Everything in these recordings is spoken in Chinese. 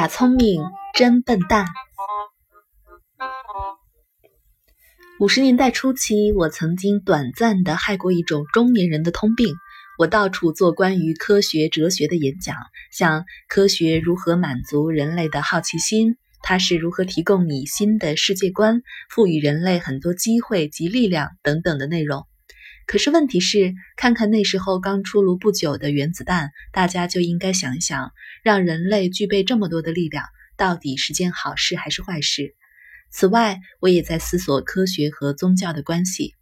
假聪明，真笨蛋。五十年代初期，我曾经短暂的害过一种中年人的通病。我到处做关于科学哲学的演讲，像科学如何满足人类的好奇心，它是如何提供你新的世界观，赋予人类很多机会及力量等等的内容。可是问题是，看看那时候刚出炉不久的原子弹，大家就应该想一想，让人类具备这么多的力量，到底是件好事还是坏事？此外，我也在思索科学和宗教的关系。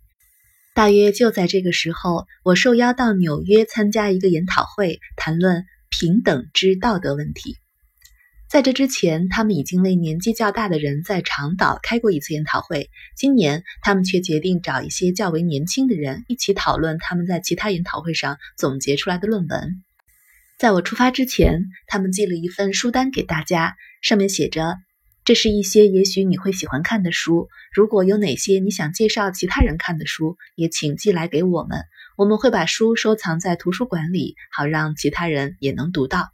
大约就在这个时候，我受邀到纽约参加一个研讨会，谈论平等之道德问题。在这之前，他们已经为年纪较大的人在长岛开过一次研讨会。今年，他们却决定找一些较为年轻的人一起讨论他们在其他研讨会上总结出来的论文。在我出发之前，他们寄了一份书单给大家，上面写着：“这是一些也许你会喜欢看的书。如果有哪些你想介绍其他人看的书，也请寄来给我们，我们会把书收藏在图书馆里，好让其他人也能读到。”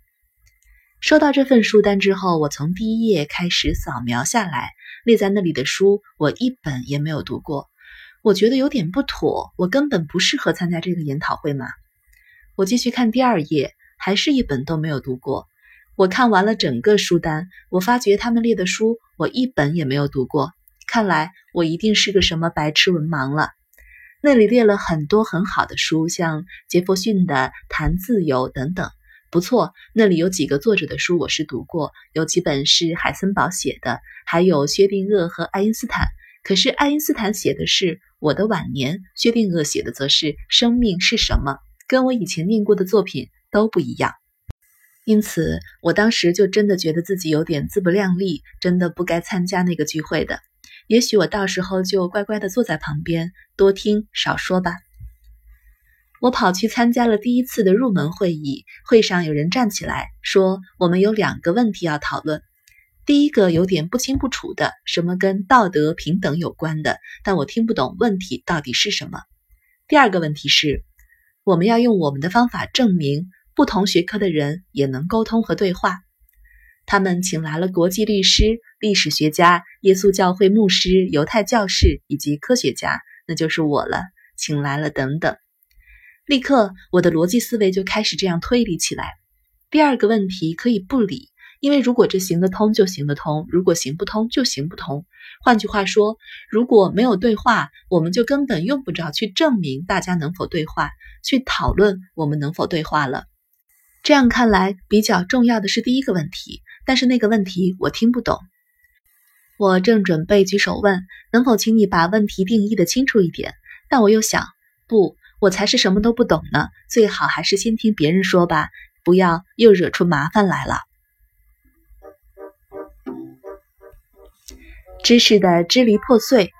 收到这份书单之后，我从第一页开始扫描下来，列在那里的书我一本也没有读过。我觉得有点不妥，我根本不适合参加这个研讨会嘛。我继续看第二页，还是一本都没有读过。我看完了整个书单，我发觉他们列的书我一本也没有读过。看来我一定是个什么白痴文盲了。那里列了很多很好的书，像杰弗逊的《谈自由》等等。不错，那里有几个作者的书我是读过，有几本是海森堡写的，还有薛定谔和爱因斯坦。可是爱因斯坦写的是我的晚年，薛定谔写的则是生命是什么，跟我以前念过的作品都不一样。因此，我当时就真的觉得自己有点自不量力，真的不该参加那个聚会的。也许我到时候就乖乖的坐在旁边，多听少说吧。我跑去参加了第一次的入门会议，会上有人站起来说：“我们有两个问题要讨论。第一个有点不清不楚的，什么跟道德平等有关的，但我听不懂问题到底是什么。第二个问题是，我们要用我们的方法证明不同学科的人也能沟通和对话。他们请来了国际律师、历史学家、耶稣教会牧师、犹太教士以及科学家，那就是我了，请来了等等。”立刻，我的逻辑思维就开始这样推理起来。第二个问题可以不理，因为如果这行得通就行得通，如果行不通就行不通。换句话说，如果没有对话，我们就根本用不着去证明大家能否对话，去讨论我们能否对话了。这样看来，比较重要的是第一个问题，但是那个问题我听不懂。我正准备举手问，能否请你把问题定义的清楚一点，但我又想，不。我才是什么都不懂呢，最好还是先听别人说吧，不要又惹出麻烦来了。知识的支离破碎。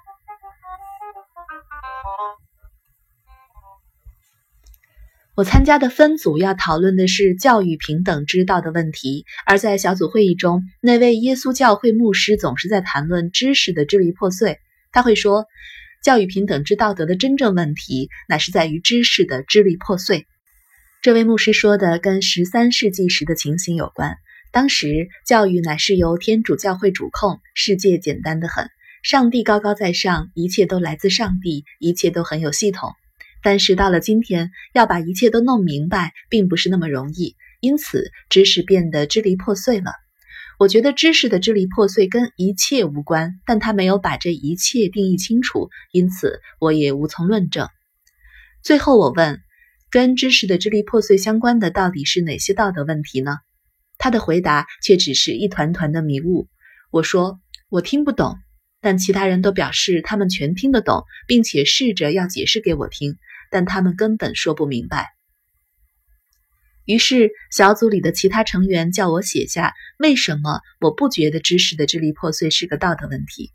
我参加的分组要讨论的是教育平等之道的问题，而在小组会议中，那位耶稣教会牧师总是在谈论知识的支离破碎。他会说。教育平等之道德的真正问题，乃是在于知识的支离破碎。这位牧师说的跟十三世纪时的情形有关。当时教育乃是由天主教会主控，世界简单的很，上帝高高在上，一切都来自上帝，一切都很有系统。但是到了今天，要把一切都弄明白，并不是那么容易，因此知识变得支离破碎了。我觉得知识的支离破碎跟一切无关，但他没有把这一切定义清楚，因此我也无从论证。最后我问，跟知识的支离破碎相关的到底是哪些道德问题呢？他的回答却只是一团团的迷雾。我说我听不懂，但其他人都表示他们全听得懂，并且试着要解释给我听，但他们根本说不明白。于是，小组里的其他成员叫我写下为什么我不觉得知识的支离破碎是个道德问题。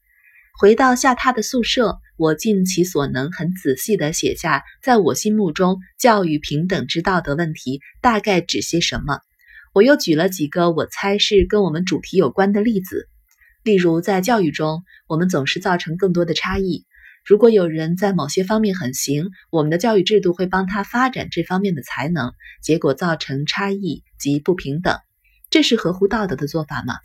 回到下榻的宿舍，我尽其所能，很仔细地写下在我心目中教育平等之道德问题大概指些什么。我又举了几个我猜是跟我们主题有关的例子，例如在教育中，我们总是造成更多的差异。如果有人在某些方面很行，我们的教育制度会帮他发展这方面的才能，结果造成差异及不平等。这是合乎道德的做法吗？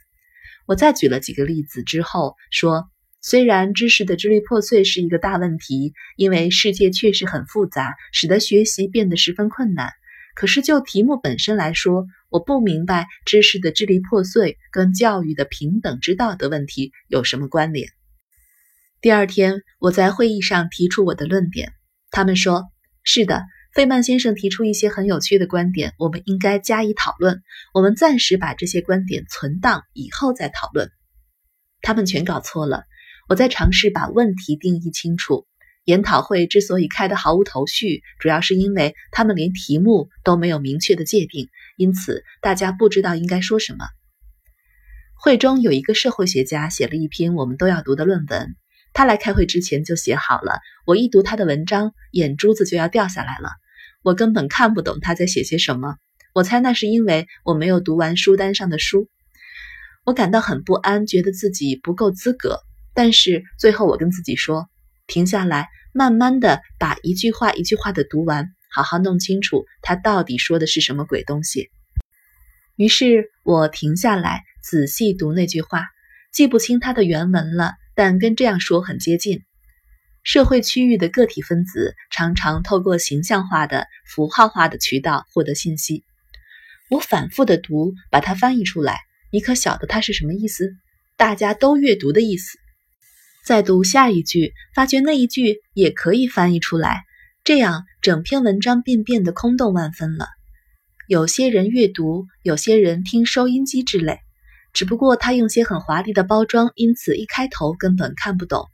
我再举了几个例子之后说，虽然知识的支离破碎是一个大问题，因为世界确实很复杂，使得学习变得十分困难。可是就题目本身来说，我不明白知识的支离破碎跟教育的平等之道的问题有什么关联。第二天，我在会议上提出我的论点，他们说：“是的，费曼先生提出一些很有趣的观点，我们应该加以讨论。我们暂时把这些观点存档，以后再讨论。”他们全搞错了。我在尝试把问题定义清楚。研讨会之所以开得毫无头绪，主要是因为他们连题目都没有明确的界定，因此大家不知道应该说什么。会中有一个社会学家写了一篇我们都要读的论文。他来开会之前就写好了，我一读他的文章，眼珠子就要掉下来了。我根本看不懂他在写些什么。我猜那是因为我没有读完书单上的书。我感到很不安，觉得自己不够资格。但是最后我跟自己说，停下来，慢慢的把一句话一句话的读完，好好弄清楚他到底说的是什么鬼东西。于是我停下来，仔细读那句话，记不清它的原文了。但跟这样说很接近。社会区域的个体分子常常透过形象化的、符号化的渠道获得信息。我反复的读，把它翻译出来。你可晓得它是什么意思？大家都阅读的意思。再读下一句，发觉那一句也可以翻译出来。这样，整篇文章便变得空洞万分了。有些人阅读，有些人听收音机之类。只不过他用些很华丽的包装，因此一开头根本看不懂。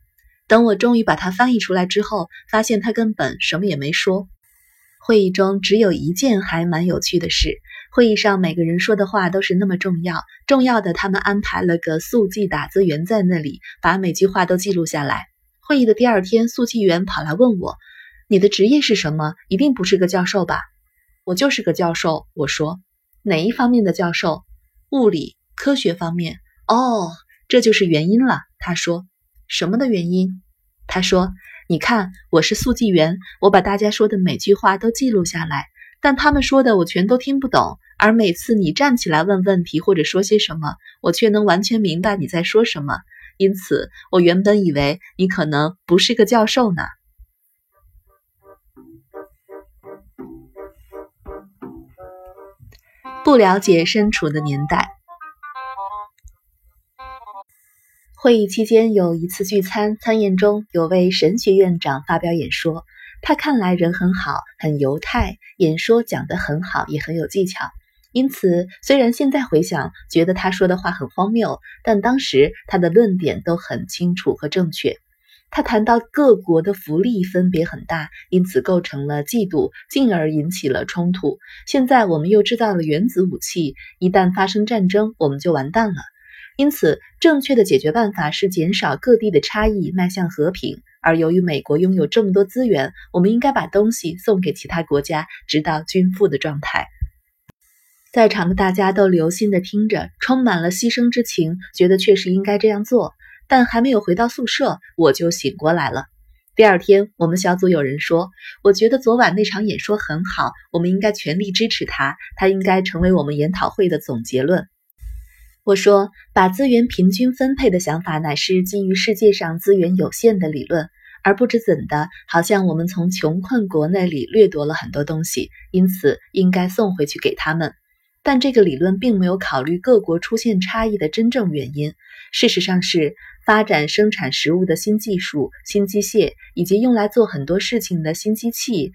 等我终于把它翻译出来之后，发现他根本什么也没说。会议中只有一件还蛮有趣的事：会议上每个人说的话都是那么重要，重要的他们安排了个速记打字员在那里，把每句话都记录下来。会议的第二天，速记员跑来问我：“你的职业是什么？一定不是个教授吧？”“我就是个教授。”我说。“哪一方面的教授？”“物理。”科学方面哦，这就是原因了。他说：“什么的原因？”他说：“你看，我是速记员，我把大家说的每句话都记录下来，但他们说的我全都听不懂。而每次你站起来问问题或者说些什么，我却能完全明白你在说什么。因此，我原本以为你可能不是个教授呢。”不了解身处的年代。会议期间有一次聚餐，餐宴中有位神学院长发表演说。他看来人很好，很犹太，演说讲得很好，也很有技巧。因此，虽然现在回想觉得他说的话很荒谬，但当时他的论点都很清楚和正确。他谈到各国的福利分别很大，因此构成了嫉妒，进而引起了冲突。现在我们又制造了原子武器，一旦发生战争，我们就完蛋了。因此，正确的解决办法是减少各地的差异，迈向和平。而由于美国拥有这么多资源，我们应该把东西送给其他国家，直到均富的状态。在场的大家都留心地听着，充满了牺牲之情，觉得确实应该这样做。但还没有回到宿舍，我就醒过来了。第二天，我们小组有人说：“我觉得昨晚那场演说很好，我们应该全力支持他，他应该成为我们研讨会的总结论。”我说，把资源平均分配的想法乃是基于世界上资源有限的理论，而不知怎的，好像我们从穷困国那里掠夺了很多东西，因此应该送回去给他们。但这个理论并没有考虑各国出现差异的真正原因。事实上是，发展生产食物的新技术、新机械以及用来做很多事情的新机器，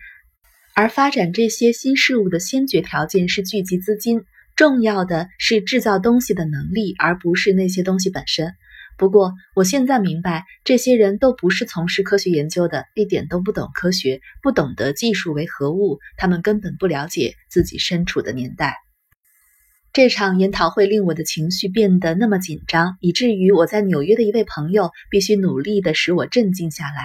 而发展这些新事物的先决条件是聚集资金。重要的是制造东西的能力，而不是那些东西本身。不过，我现在明白，这些人都不是从事科学研究的，一点都不懂科学，不懂得技术为何物，他们根本不了解自己身处的年代。这场研讨会令我的情绪变得那么紧张，以至于我在纽约的一位朋友必须努力地使我镇静下来。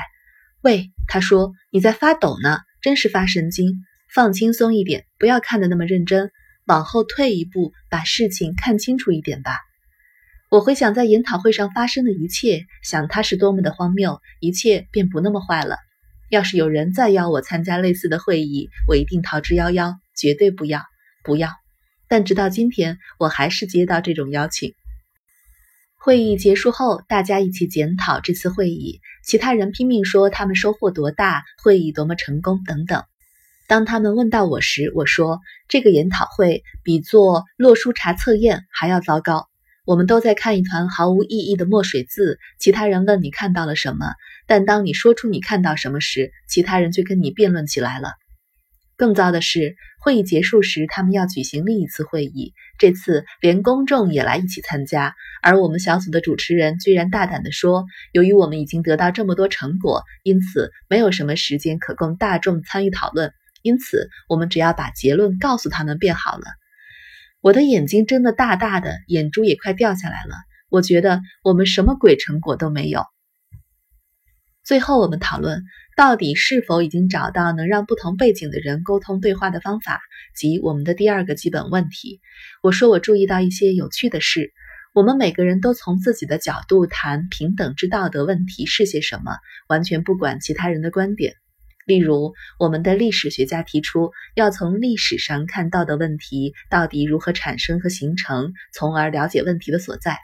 喂，他说你在发抖呢，真是发神经。放轻松一点，不要看得那么认真。往后退一步，把事情看清楚一点吧。我回想在研讨会上发生的一切，想它是多么的荒谬，一切便不那么坏了。要是有人再邀我参加类似的会议，我一定逃之夭夭，绝对不要，不要。但直到今天，我还是接到这种邀请。会议结束后，大家一起检讨这次会议，其他人拼命说他们收获多大，会议多么成功等等。当他们问到我时，我说这个研讨会比做洛书查测验还要糟糕。我们都在看一团毫无意义的墨水字。其他人问你看到了什么，但当你说出你看到什么时，其他人就跟你辩论起来了。更糟的是，会议结束时，他们要举行另一次会议，这次连公众也来一起参加。而我们小组的主持人居然大胆地说：“由于我们已经得到这么多成果，因此没有什么时间可供大众参与讨论。因此，我们只要把结论告诉他们便好了。”我的眼睛睁得大大的，眼珠也快掉下来了。我觉得我们什么鬼成果都没有。最后，我们讨论到底是否已经找到能让不同背景的人沟通对话的方法，及我们的第二个基本问题。我说，我注意到一些有趣的事。我们每个人都从自己的角度谈平等之道德问题是些什么，完全不管其他人的观点。例如，我们的历史学家提出要从历史上看到的问题到底如何产生和形成，从而了解问题的所在。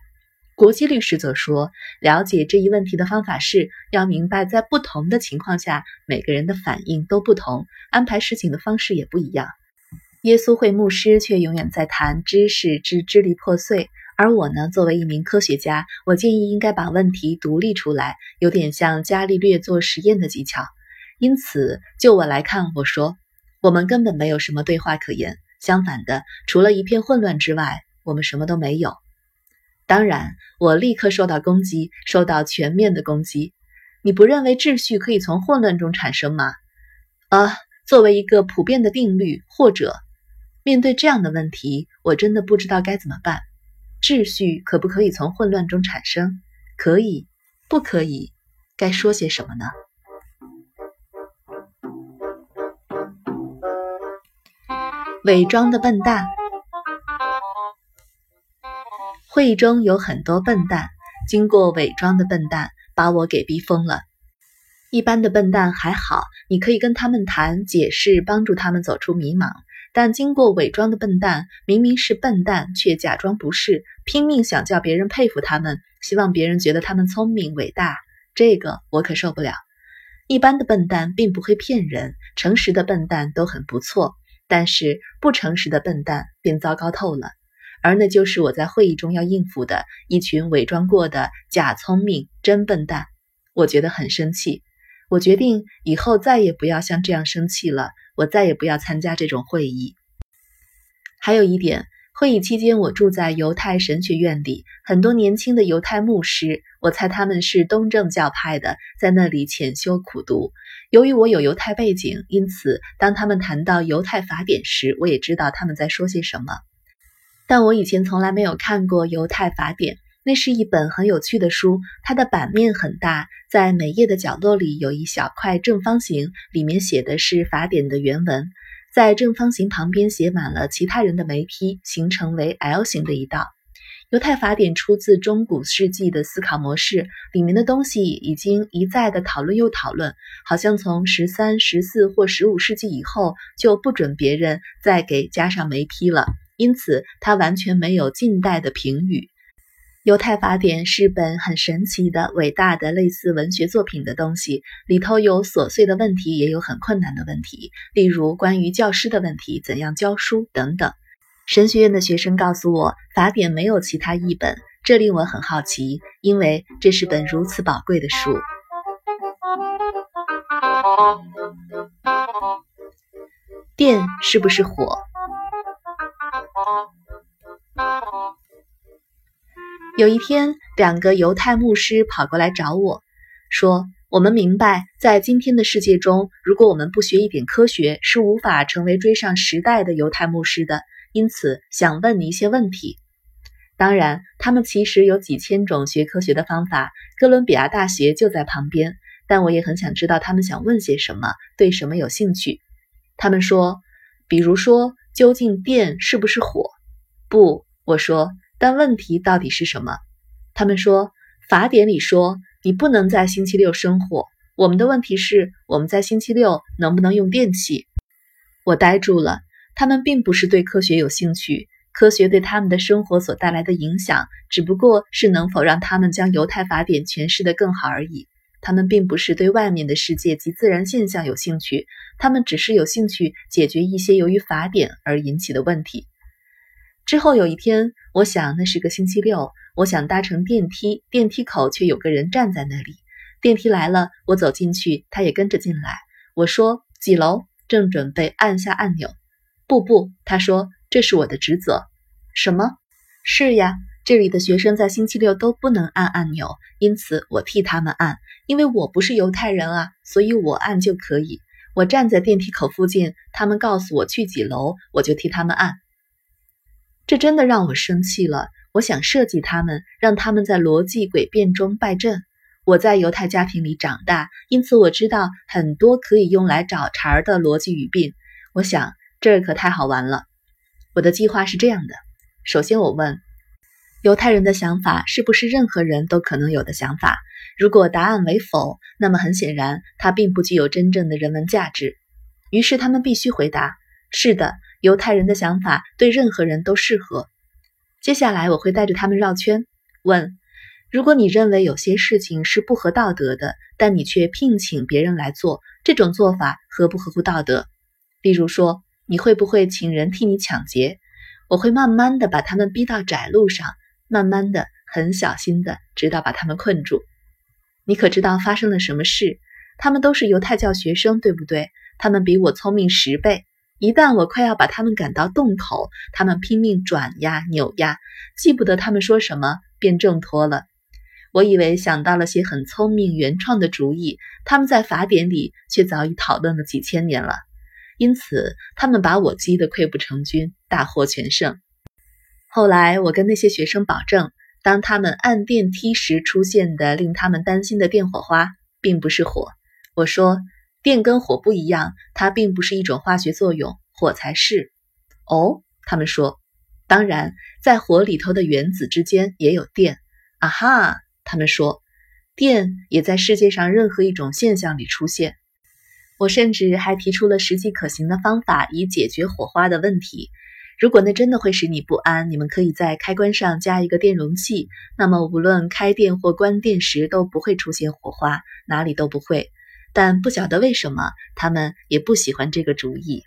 国际律师则说，了解这一问题的方法是要明白，在不同的情况下，每个人的反应都不同，安排事情的方式也不一样。耶稣会牧师却永远在谈知识之支离破碎，而我呢，作为一名科学家，我建议应该把问题独立出来，有点像伽利略做实验的技巧。因此，就我来看，我说，我们根本没有什么对话可言。相反的，除了一片混乱之外，我们什么都没有。当然，我立刻受到攻击，受到全面的攻击。你不认为秩序可以从混乱中产生吗？啊，作为一个普遍的定律，或者面对这样的问题，我真的不知道该怎么办。秩序可不可以从混乱中产生？可以，不可以？该说些什么呢？伪装的笨蛋。会议中有很多笨蛋，经过伪装的笨蛋把我给逼疯了。一般的笨蛋还好，你可以跟他们谈解释，帮助他们走出迷茫。但经过伪装的笨蛋，明明是笨蛋，却假装不是，拼命想叫别人佩服他们，希望别人觉得他们聪明伟大。这个我可受不了。一般的笨蛋并不会骗人，诚实的笨蛋都很不错，但是不诚实的笨蛋便糟糕透了。而那就是我在会议中要应付的一群伪装过的假聪明、真笨蛋。我觉得很生气。我决定以后再也不要像这样生气了。我再也不要参加这种会议。还有一点，会议期间我住在犹太神学院里，很多年轻的犹太牧师，我猜他们是东正教派的，在那里潜修苦读。由于我有犹太背景，因此当他们谈到犹太法典时，我也知道他们在说些什么。但我以前从来没有看过《犹太法典》，那是一本很有趣的书。它的版面很大，在每页的角落里有一小块正方形，里面写的是法典的原文。在正方形旁边写满了其他人的眉批，形成为 L 型的一道。犹太法典出自中古世纪的思考模式，里面的东西已经一再的讨论又讨论，好像从十三、十四或十五世纪以后就不准别人再给加上眉批了。因此，它完全没有近代的评语。犹太法典是本很神奇的、伟大的类似文学作品的东西，里头有琐碎的问题，也有很困难的问题，例如关于教师的问题、怎样教书等等。神学院的学生告诉我，法典没有其他译本，这令我很好奇，因为这是本如此宝贵的书。电是不是火？有一天，两个犹太牧师跑过来找我，说：“我们明白，在今天的世界中，如果我们不学一点科学，是无法成为追上时代的犹太牧师的。因此，想问你一些问题。当然，他们其实有几千种学科学的方法，哥伦比亚大学就在旁边。但我也很想知道他们想问些什么，对什么有兴趣。他们说，比如说，究竟电是不是火？不，我说。”但问题到底是什么？他们说法典里说你不能在星期六生火。我们的问题是我们在星期六能不能用电器？我呆住了。他们并不是对科学有兴趣，科学对他们的生活所带来的影响，只不过是能否让他们将犹太法典诠释得更好而已。他们并不是对外面的世界及自然现象有兴趣，他们只是有兴趣解决一些由于法典而引起的问题。之后有一天，我想那是个星期六，我想搭乘电梯，电梯口却有个人站在那里。电梯来了，我走进去，他也跟着进来。我说几楼？正准备按下按钮，不不，他说。这是我的职责。什么？是呀，这里的学生在星期六都不能按按钮，因此我替他们按。因为我不是犹太人啊，所以我按就可以。我站在电梯口附近，他们告诉我去几楼，我就替他们按。这真的让我生气了。我想设计他们，让他们在逻辑诡辩中败阵。我在犹太家庭里长大，因此我知道很多可以用来找茬儿的逻辑语病。我想这可太好玩了。我的计划是这样的：首先，我问犹太人的想法是不是任何人都可能有的想法？如果答案为否，那么很显然，它并不具有真正的人文价值。于是，他们必须回答：是的，犹太人的想法对任何人都适合。接下来，我会带着他们绕圈，问：如果你认为有些事情是不合道德的，但你却聘请别人来做，这种做法合不合乎道德？例如说。你会不会请人替你抢劫？我会慢慢的把他们逼到窄路上，慢慢的、很小心的，直到把他们困住。你可知道发生了什么事？他们都是犹太教学生，对不对？他们比我聪明十倍。一旦我快要把他们赶到洞口，他们拼命转呀扭呀，记不得他们说什么，便挣脱了。我以为想到了些很聪明、原创的主意，他们在法典里却早已讨论了几千年了。因此，他们把我击得溃不成军，大获全胜。后来，我跟那些学生保证，当他们按电梯时出现的令他们担心的电火花，并不是火。我说，电跟火不一样，它并不是一种化学作用，火才是。哦，他们说，当然，在火里头的原子之间也有电。啊哈，他们说，电也在世界上任何一种现象里出现。我甚至还提出了实际可行的方法，以解决火花的问题。如果那真的会使你不安，你们可以在开关上加一个电容器，那么无论开电或关电时都不会出现火花，哪里都不会。但不晓得为什么，他们也不喜欢这个主意。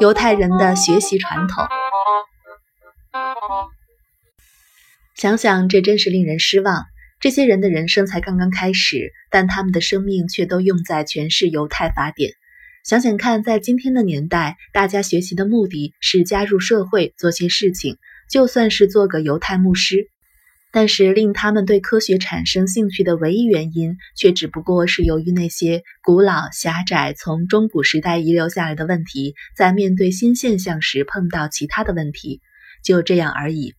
犹太人的学习传统，想想这真是令人失望。这些人的人生才刚刚开始，但他们的生命却都用在诠释犹太法典。想想看，在今天的年代，大家学习的目的是加入社会，做些事情，就算是做个犹太牧师。但是令他们对科学产生兴趣的唯一原因，却只不过是由于那些古老、狭窄、从中古时代遗留下来的问题，在面对新现象时碰到其他的问题，就这样而已。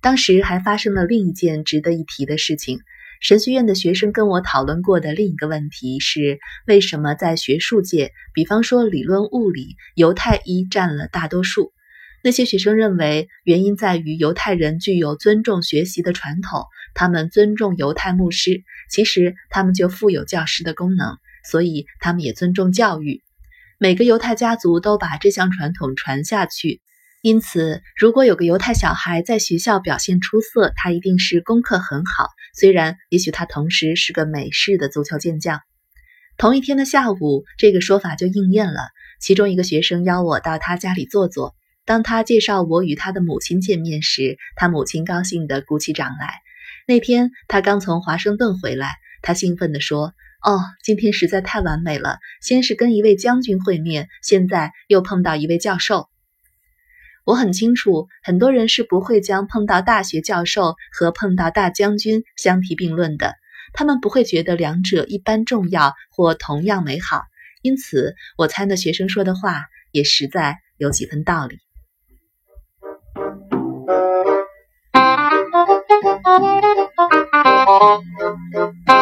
当时还发生了另一件值得一提的事情。神学院的学生跟我讨论过的另一个问题是：为什么在学术界，比方说理论物理，犹太医占了大多数？那些学生认为，原因在于犹太人具有尊重学习的传统，他们尊重犹太牧师，其实他们就负有教师的功能，所以他们也尊重教育。每个犹太家族都把这项传统传下去。因此，如果有个犹太小孩在学校表现出色，他一定是功课很好。虽然也许他同时是个美式的足球健将。同一天的下午，这个说法就应验了。其中一个学生邀我到他家里坐坐。当他介绍我与他的母亲见面时，他母亲高兴地鼓起掌来。那天他刚从华盛顿回来，他兴奋地说：“哦，今天实在太完美了！先是跟一位将军会面，现在又碰到一位教授。”我很清楚，很多人是不会将碰到大学教授和碰到大将军相提并论的，他们不会觉得两者一般重要或同样美好。因此，我猜那学生说的话也实在有几分道理。Thank you.